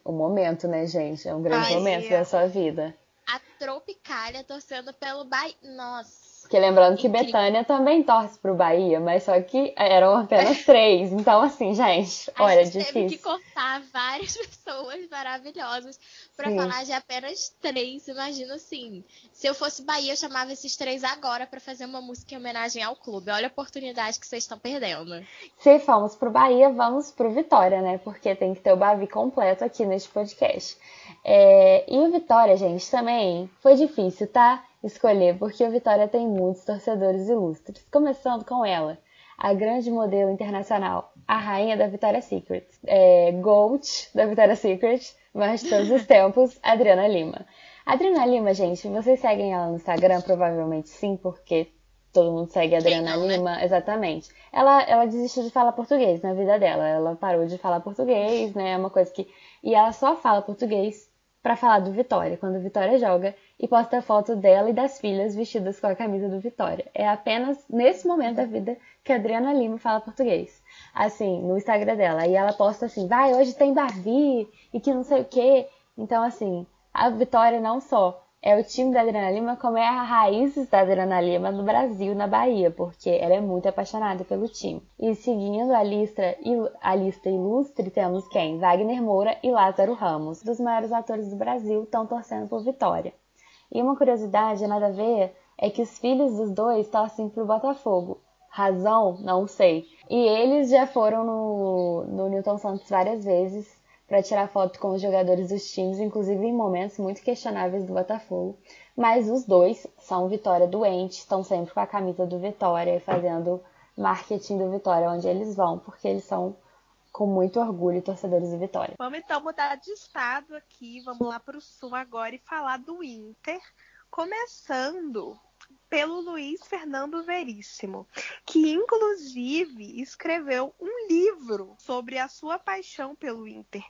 O momento, né, gente? É um grande Ai, momento da sua vida. A Tropicália torcendo pelo Bahia. Nossa. Porque lembrando que Betânia também torce pro Bahia, mas só que eram apenas três. Então, assim, gente, A olha, gente difícil. teve que cortar várias pessoas maravilhosas pra Sim. falar de apenas três. Imagina assim, se eu fosse Bahia, eu chamava esses três agora pra fazer uma música em homenagem ao clube. Olha a oportunidade que vocês estão perdendo. Se fomos pro Bahia, vamos pro Vitória, né? Porque tem que ter o Bavi completo aqui neste podcast. É, E o Vitória, gente, também foi difícil, tá? Escolher, porque o Vitória tem muitos torcedores ilustres. Começando com ela, a grande modelo internacional, a rainha da Vitória Secret. É, Gold da Vitória Secret, mas de todos os tempos, Adriana Lima. Adriana Lima, gente, vocês seguem ela no Instagram? Provavelmente sim, porque todo mundo segue a Adriana não, né? Lima, exatamente. Ela, ela desistiu de falar português na vida dela. Ela parou de falar português, né? É uma coisa que. E ela só fala português pra falar do Vitória, quando o Vitória joga, e posta foto dela e das filhas vestidas com a camisa do Vitória. É apenas nesse momento da vida que a Adriana Lima fala português. Assim, no Instagram dela. E ela posta assim, vai, hoje tem Bavi, e que não sei o quê. Então, assim, a Vitória não só é o time da Adriana Lima, como é a raízes da Adriana Lima no Brasil, na Bahia, porque ela é muito apaixonada pelo time. E seguindo a lista, a lista ilustre, temos quem? Wagner Moura e Lázaro Ramos, dos maiores atores do Brasil, estão torcendo por Vitória. E uma curiosidade, nada a ver, é que os filhos dos dois torcem pro Botafogo. Razão? Não sei. E eles já foram no, no Newton Santos várias vezes para tirar foto com os jogadores dos times, inclusive em momentos muito questionáveis do Botafogo. Mas os dois são Vitória doente, estão sempre com a camisa do Vitória e fazendo marketing do Vitória onde eles vão, porque eles são com muito orgulho torcedores do Vitória. Vamos então mudar de estado aqui, vamos lá para o sul agora e falar do Inter, começando pelo Luiz Fernando Veríssimo, que inclusive escreveu um livro sobre a sua paixão pelo Inter,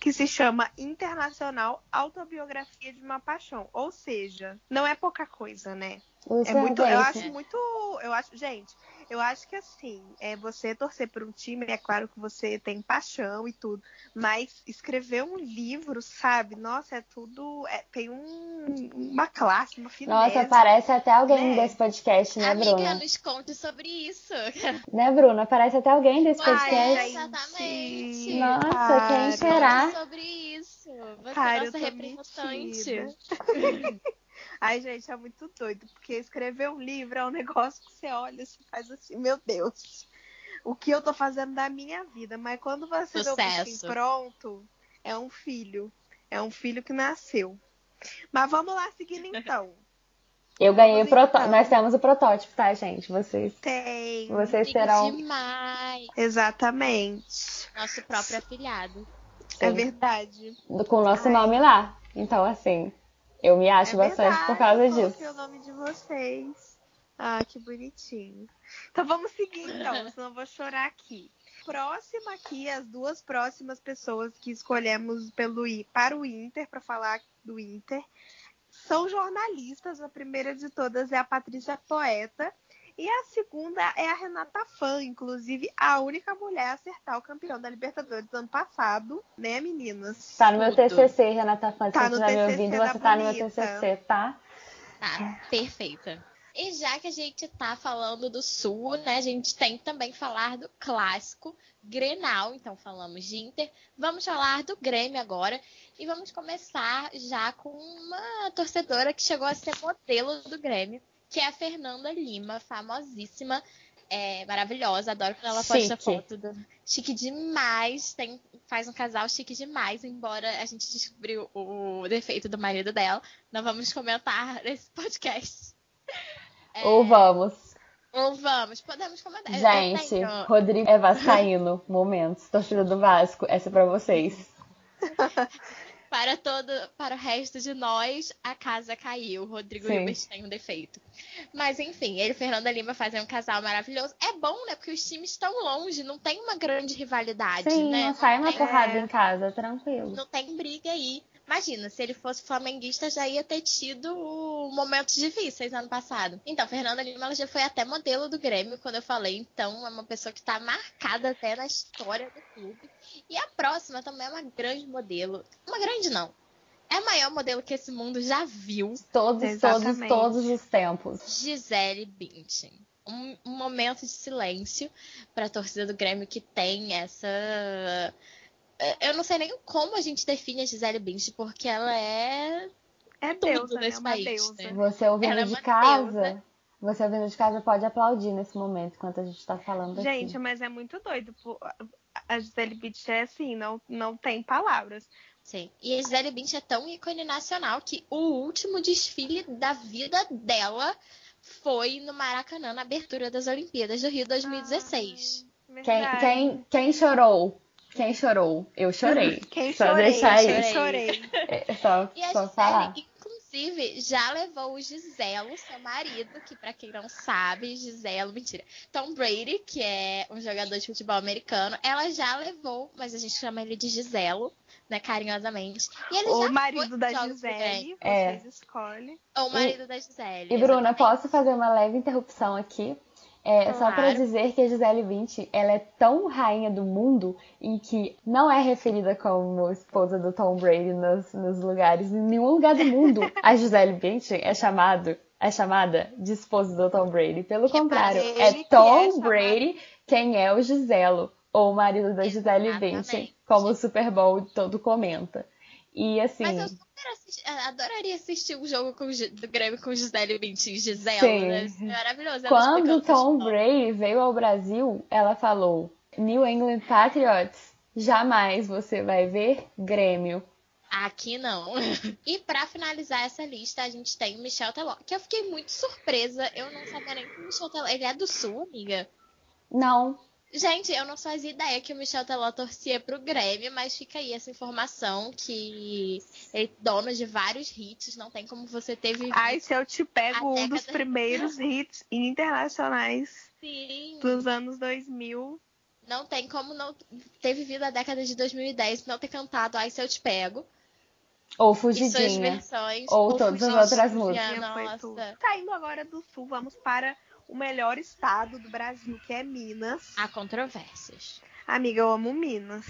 que se chama Internacional Autobiografia de uma Paixão. Ou seja, não é pouca coisa, né? Luiz É muito, eu Fernando, acho muito, eu acho, gente, eu acho que assim, é você torcer por um time, é claro que você tem paixão e tudo, mas escrever um livro, sabe? Nossa, é tudo, é- tem um, uma classe, uma finesse. Nossa, parece até alguém né? desse podcast, né, Amiga, Bruna? nos conte sobre isso. Né, Bruna? Parece até alguém desse Ai, podcast. exatamente. Nossa, para. quem será? Sobre isso. Você Para, é nossa representante. Ai, gente, é muito doido, porque escrever um livro é um negócio que você olha e faz assim, meu Deus, o que eu tô fazendo da minha vida? Mas quando você vê o bichinho Sucesso. pronto, é um filho. É um filho que nasceu. Mas vamos lá seguindo então. Eu ganhei o Vamos protótipo. então. Nós temos o protótipo, tá, gente? Vocês, Tem. vocês Fica serão. demais. Exatamente. Nosso próprio afilhado. É Sim. verdade. com o nosso Ai. nome lá. Então, assim, eu me acho é bastante verdade, por causa eu disso. coloquei o nome de vocês. Ah, que bonitinho. Então vamos seguir então, senão eu vou chorar aqui. Próxima aqui, as duas próximas pessoas que escolhemos pelo I para o Inter, para falar do Inter, são jornalistas. A primeira de todas é a Patrícia Poeta. E a segunda é a Renata Fã, inclusive a única mulher a acertar o campeão da Libertadores do ano passado, né, meninas? Tá no meu. TCC, Renata Fã. Se Tá você estiver me ouvindo, da você tá no meu Bonita. TCC, tá? Tá, perfeita. E já que a gente tá falando do Sul, né, a gente tem que também falar do clássico Grenal. Então falamos de Inter, vamos falar do Grêmio agora. E vamos começar já com uma torcedora que chegou a ser modelo do Grêmio, que é a Fernanda Lima, famosíssima, é, maravilhosa. Adoro quando ela posta foto do. Chique demais. Tem, faz um casal chique demais, embora a gente descobriu o defeito do marido dela. Não vamos comentar nesse podcast. É, Ou vamos. Ou vamos, podemos comentar. Gente, tenho- Rodrigo é Vascaíno. Momentos. Torcida do Vasco. Essa é pra vocês. Para todo, para o resto de nós, a casa caiu. Rodrigo Sim. Hilbert tem um defeito. Mas enfim, ele e Fernanda Lima fazem um casal maravilhoso. É bom, né? Porque os times estão longe, não tem uma grande rivalidade, Sim, né? não sai uma porrada É. em casa, tranquilo. não tem briga aí. Imagina, se ele fosse flamenguista, já ia ter tido momentos difíceis ano passado. Então, Fernanda Lima ela já foi até modelo do Grêmio, quando eu falei. Então, é uma pessoa que está marcada até na história do clube. E a próxima também é uma grande modelo. Uma grande não. É a maior modelo que esse mundo já viu. Todos, todos, todos os tempos. Gisele Bündchen. Um, um momento de silêncio para a torcida do Grêmio que tem essa. Eu não sei nem como a gente define a Gisele Bündchen, porque ela é. É deusa, né? nesse Uma país, deusa. né? Você ouvindo Ela é de casa, deusa. você ouvindo de casa pode aplaudir nesse momento enquanto a gente tá falando Gente, aqui. mas é muito doido. A Gisele Bündchen é assim, não, não tem palavras. Sim. E a Gisele Bündchen é tão ícone nacional que o último desfile da vida dela foi no Maracanã, na abertura das Olimpíadas do Rio 2016. Ai, Quem, quem, quem chorou? Quem chorou? Eu chorei. Quem Só chorei, deixar aí. chorei. É só, E a só falar. Inclusive, já levou o Giselo, seu marido, que pra quem não sabe, Giselo, mentira. Tom Brady, que é um jogador de futebol americano, ela já levou, mas a gente chama ele de Giselo, né, carinhosamente. E O marido da Gisele, É. vocês escolhem. Ou o marido da Gisele. E Bruna, exatamente. posso fazer uma leve interrupção aqui? É, Só pra Claro. dizer que a Gisele Bündchen, ela é tão rainha do mundo em que não é referida como esposa do Tom Brady nos, nos lugares, em nenhum lugar do mundo a Gisele Bündchen é chamado é chamada de esposa do Tom Brady. Pelo Que é contrário, ele é que é Tom chamado. Brady quem é o Giselo, ou o marido da Gisele Bündchen, como o Super Bowl todo comenta. E assim, Mas eu super assisti- adoraria assistir um jogo com, do Grêmio com Gisele Bündchen e Gisela, Sim. né? É Maravilhoso. Quando Tom. Brady veio ao Brasil, ela falou: New England Patriots, jamais você vai ver Grêmio. Aqui não. E pra finalizar essa lista, a gente tem o Michel Teló, que eu fiquei muito surpresa. Eu não sabia nem que o Michel Teló. Ele é do Sul, amiga? Não, Gente, eu não fazia ideia que o Michel Teló torcia pro Grêmio, mas fica aí essa informação que ele é dono de vários hits, não tem como você ter vivido. Ai, se eu te pego um dos primeiros hits internacionais Sim. dos anos 2000. Não tem como não ter vivido a década de 2010 e não ter cantado Ai Se Eu Te Pego. ou E suas Fugidinha. versões. Ou todas as outras Foi Nossa. tudo. Saindo agora do sul, vamos para o melhor estado do Brasil, que é Minas. Há controvérsias. Amiga, eu amo Minas.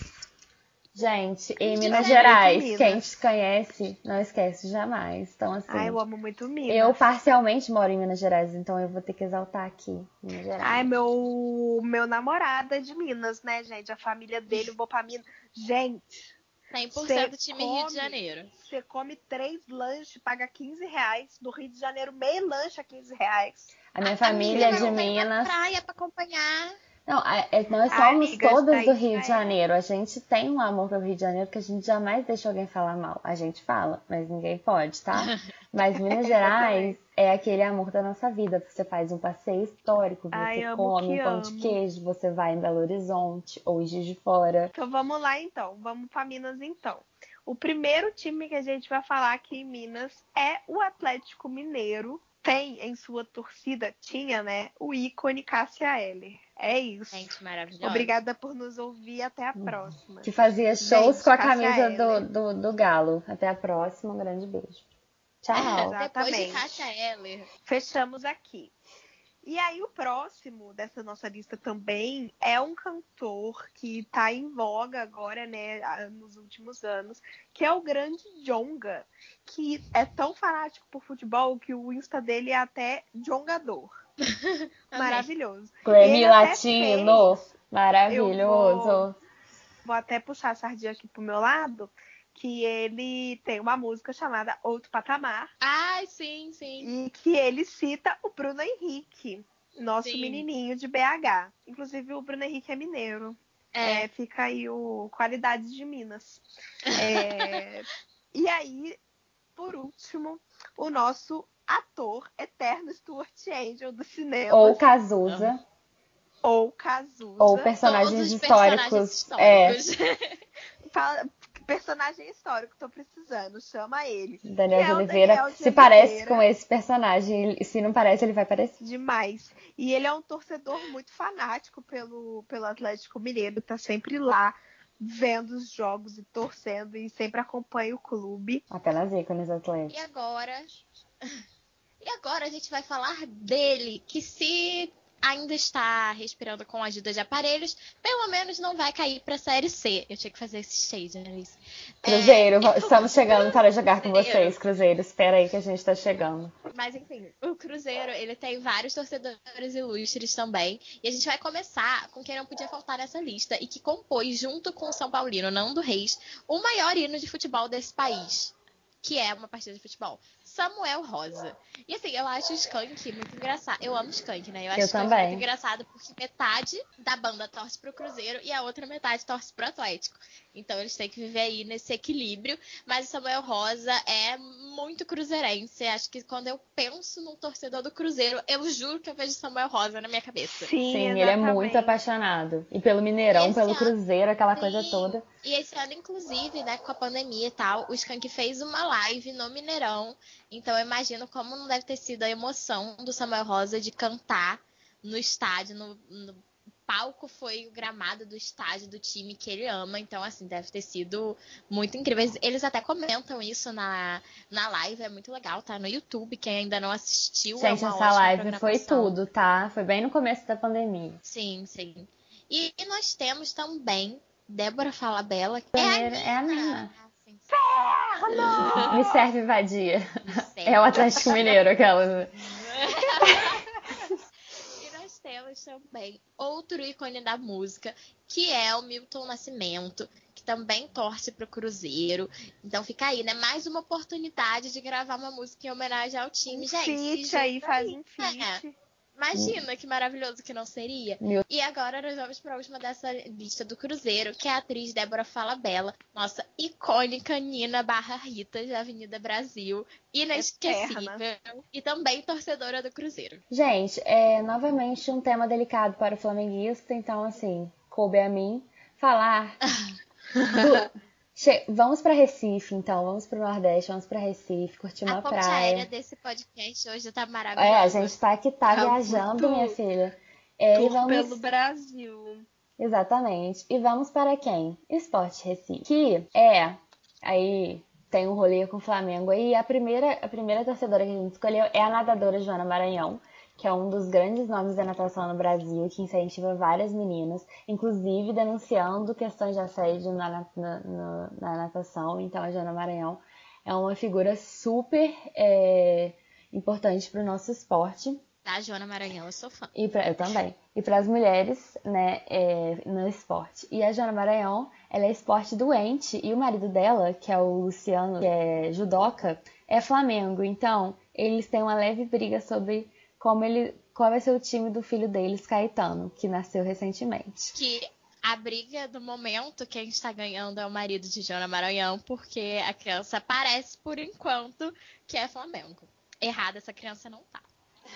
Gente, em Minas Gerais, muito quem Minas. te conhece, não esquece jamais. Então, assim, Ai, eu amo muito Minas. eu parcialmente moro em Minas Gerais, então eu vou ter que exaltar aqui, Minas Gerais. Ai, meu, meu namorado é de Minas, né, gente? A família dele, eu vou pra Minas. Gente, 100% Cê time Rio de come? Janeiro. você come três lanches, paga 15 reais. No Rio de Janeiro, meio lanche a 15 reais. A minha família é Amiga, de não tem uma Minas. praia pra acompanhar. Não, é- é- nós Ai, somos amiga, todas isso do Rio de é. Janeiro. A gente tem um amor pelo Rio de Janeiro que a gente jamais deixa alguém falar mal. A gente fala, mas ninguém pode, tá? Mas Minas Gerais é aquele amor da nossa vida. Você faz um passeio histórico, você Ai, come um pão de amo. queijo, você vai em Belo Horizonte ou em de Fora. Então vamos lá, então. Vamos pra Minas, então. O primeiro time que a gente vai falar aqui em Minas é o Atlético Mineiro. Tem em sua torcida, tinha, né, o ícone Cássia Eller. É isso. Gente, maravilhosa. Obrigada por nos ouvir. Até a próxima. Que fazia shows Gente, com a Cássia camisa do, do, do Galo. Até a próxima, um grande beijo. Tchau. Exato. Depois de Exatamente. Cássia Eller. Fechamos aqui. E aí, o próximo dessa nossa lista também é um cantor que tá em voga agora, né, nos últimos anos, que é o grande Jonga, que é tão fanático por futebol que o Insta dele é até Jongador. Maravilhoso. Grammy Latino. fez- Maravilhoso. Vou até puxar a sardinha aqui pro meu lado, que ele tem uma música chamada Outro Patamar, Ai, sim, sim. e que ele cita o Bruno Henrique, nosso Sim. menininho de BH. Inclusive, o Bruno Henrique é mineiro. É. É, fica aí o Qualidades de Minas. É, e aí, por último, o nosso ator eterno Stuart Angel do cinema, Ou ou, Cazuza. Cazuza. Ou personagens Todos os históricos. personagens É, históricos. Fala- personagem histórico, tô precisando, chama ele. Daniel Que de é Oliveira. Daniel de se parece Oliveira. com esse personagem. E Se não parece, ele vai parecer. Demais. E ele é um torcedor muito fanático pelo, pelo Atlético Mineiro, tá sempre lá vendo os jogos e torcendo e sempre acompanha o clube. Apenas ícones E atléticos. agora. E agora a gente vai falar dele, que se ainda está respirando com a ajuda de aparelhos, pelo menos não vai cair para a Série C. Eu tinha que fazer esse stage, Annalise. Cruzeiro, é... estamos chegando para jogar com vocês, Cruzeiro. Espera aí que a gente está chegando. Mas enfim, o Cruzeiro, ele tem vários torcedores ilustres também. E a gente vai começar com quem não podia faltar nessa lista e que compôs, junto com o São Paulino, Nando Reis, o maior hino de futebol desse país que é uma partida de futebol. Samuel Rosa. E assim, eu acho o Skank muito engraçado. Eu amo o Skank, né? Eu acho eu o Skank também. muito engraçado porque metade da banda torce pro Cruzeiro e a outra metade torce pro Atlético. Então eles têm que viver aí nesse equilíbrio. Mas o Samuel Rosa é muito cruzeirense. Acho que quando eu penso num torcedor do Cruzeiro, eu juro que eu vejo Samuel Rosa na minha cabeça. Sim, Sim ele é muito apaixonado. E pelo Mineirão, Esse pelo ano- Cruzeiro, aquela Sim. coisa toda. E esse ano, inclusive, né, com a pandemia e tal, o Skank fez uma live no Mineirão. Então eu imagino como não deve ter sido a emoção do Samuel Rosa de cantar no estádio, no, no palco foi o gramado do estádio do time que ele ama. Então, assim, deve ter sido muito incrível. Eles- até comentam isso na, na live, é muito legal, tá? No YouTube, quem ainda não assistiu. é Gente, uma essa live foi tudo, tá? Foi bem no começo da pandemia. Sim, sim. E, e nós temos também Débora Falabella, que Primeiro, é é a a Nina. Sim, Me serve vadia. É o Atlético Mineiro, aquela. E nós temos também outro ícone da música, que é o Milton Nascimento, que também torce pro Cruzeiro. Então fica aí, né? Mais uma oportunidade de gravar uma música em homenagem ao time. Um Gente, feat aí, faz um né? feat. Imagina que maravilhoso que não seria. Meu- E agora nós vamos para a última dessa lista do Cruzeiro, que é a atriz Débora Falabella, nossa icônica Nina barra Rita de Avenida Brasil, inesquecível e também torcedora do Cruzeiro. Gente, é novamente um tema delicado para o flamenguista, então, assim, coube a mim falar. do- Che- Vamos para Recife, então, vamos para o Nordeste, vamos para Recife, curtir uma a ponte praia. aérea desse podcast hoje tá maravilhosa. É, a gente tá aqui, tá Tá viajando, minha filha. É, e Tour vamos... pelo Brasil. Exatamente. E vamos para quem? Esporte Recife. Que é. Aí tem um rolê com o Flamengo aí. A primeira, a primeira torcedora que a gente escolheu é a nadadora Joana Maranhão, que é um dos grandes nomes da natação no Brasil, que incentiva várias meninas, inclusive denunciando questões de assédio na, na, na- na natação. Então a Joana Maranhão é uma figura super é, importante para o nosso esporte. Da Joana Maranhão, eu sou fã. E pra, eu também. E para as mulheres, né, é, no esporte. E a Joana Maranhão, ela é esporte doente. E o marido dela, que é o Luciano, que é judoca, é Flamengo. Então, eles têm uma leve briga sobre como ele, qual vai ser o time do filho deles, Caetano, que nasceu recentemente. Que a briga do momento, quem está ganhando é o marido de Joana Maranhão, porque a criança parece, por enquanto, que é Flamengo. Errada essa criança não tá.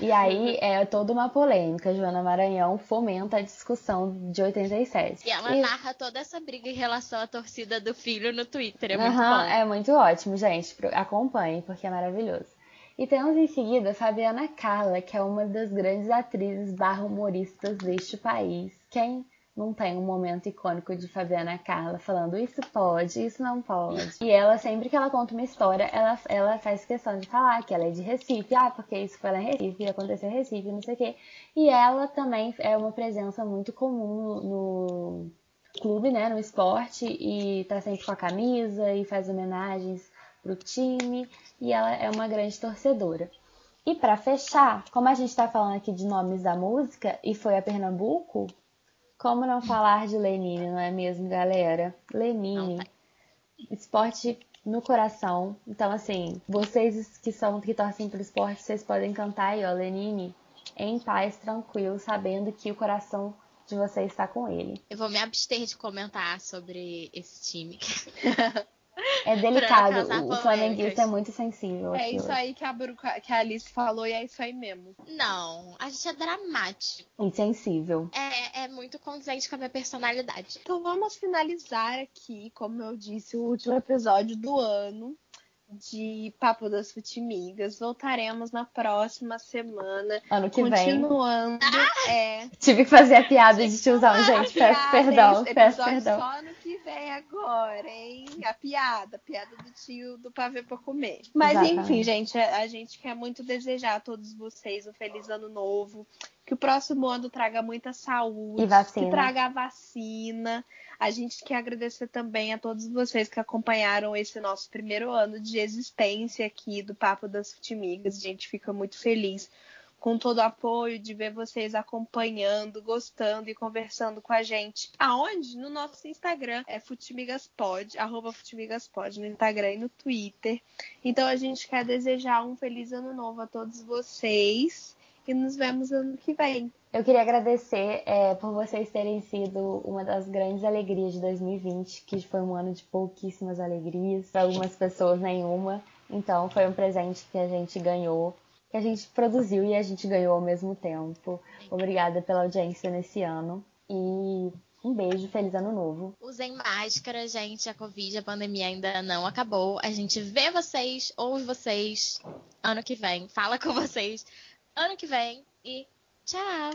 E aí é toda uma polêmica. Joana Maranhão fomenta a discussão de 87. E ela E- narra toda essa briga em relação à torcida do filho no Twitter. É muito Aham, bom. é muito ótimo, gente. Acompanhe, porque é maravilhoso. E temos em seguida Fabiana Carla, que é uma das grandes atrizes barra humoristas deste país. Quem não tem um momento icônico de Fabiana Carla falando isso pode, isso não pode. E ela, sempre que ela conta uma história, ela, ela faz questão de falar que ela é de Recife. Ah, porque isso foi lá em Recife, aconteceu em Recife, não sei o quê. E ela também é uma presença muito comum no, clube, né, no esporte e tá sempre com a camisa e faz homenagens pro time e ela é uma grande torcedora. E pra fechar, como a gente tá falando aqui de nomes da música e foi a Pernambuco, como não falar de Lenine, não é mesmo, galera? Lenine, Não esporte no coração. Então, assim, vocês que são que torcem pro esporte, vocês podem cantar aí, ó, Lenine, em paz, tranquilo, sabendo que o coração de vocês está com ele. Eu vou me abster de comentar sobre esse time. É delicado, o flamenguista é muito sensível. É isso aí que a, Bru, que a Alice falou e é isso aí mesmo. Não, a gente é dramático. Insensível. É, é muito condizente com a minha personalidade. Então vamos finalizar aqui, como eu disse, o último episódio do ano de Papo das Futimigas. Voltaremos na próxima semana. Ano que vem. continuando. É, Tive que fazer a piada de tiozão, gente. Peço perdão, peço perdão. Só vem agora, hein? A piada, a piada do tio do pavê pra comer. Mas Exatamente. enfim, gente, a, a gente quer muito desejar a todos vocês um feliz ano novo. Que o próximo ano traga muita saúde. E vacina. Que traga a vacina. A gente quer agradecer também a todos vocês que acompanharam esse nosso primeiro ano de existência aqui do Papo das Futimigas. A gente fica muito feliz com todo o apoio de ver vocês acompanhando, gostando e conversando com a gente. Aonde? No nosso Instagram, é futimigaspod, arroba futimigaspod no Instagram e no Twitter. Então a gente quer desejar um feliz ano novo a todos vocês e nos vemos ano que vem. Eu queria agradecer é, por vocês terem sido uma das grandes alegrias de 2020, que foi um ano de pouquíssimas alegrias, para algumas pessoas nenhuma. Então foi um presente que a gente ganhou, que a gente produziu e a gente ganhou ao mesmo tempo. Obrigada pela audiência nesse ano e um beijo, feliz ano novo. Usem máscara, gente. A Covid, a pandemia ainda não acabou. A gente vê vocês, ouve vocês ano que vem, fala com vocês ano que vem e tchau!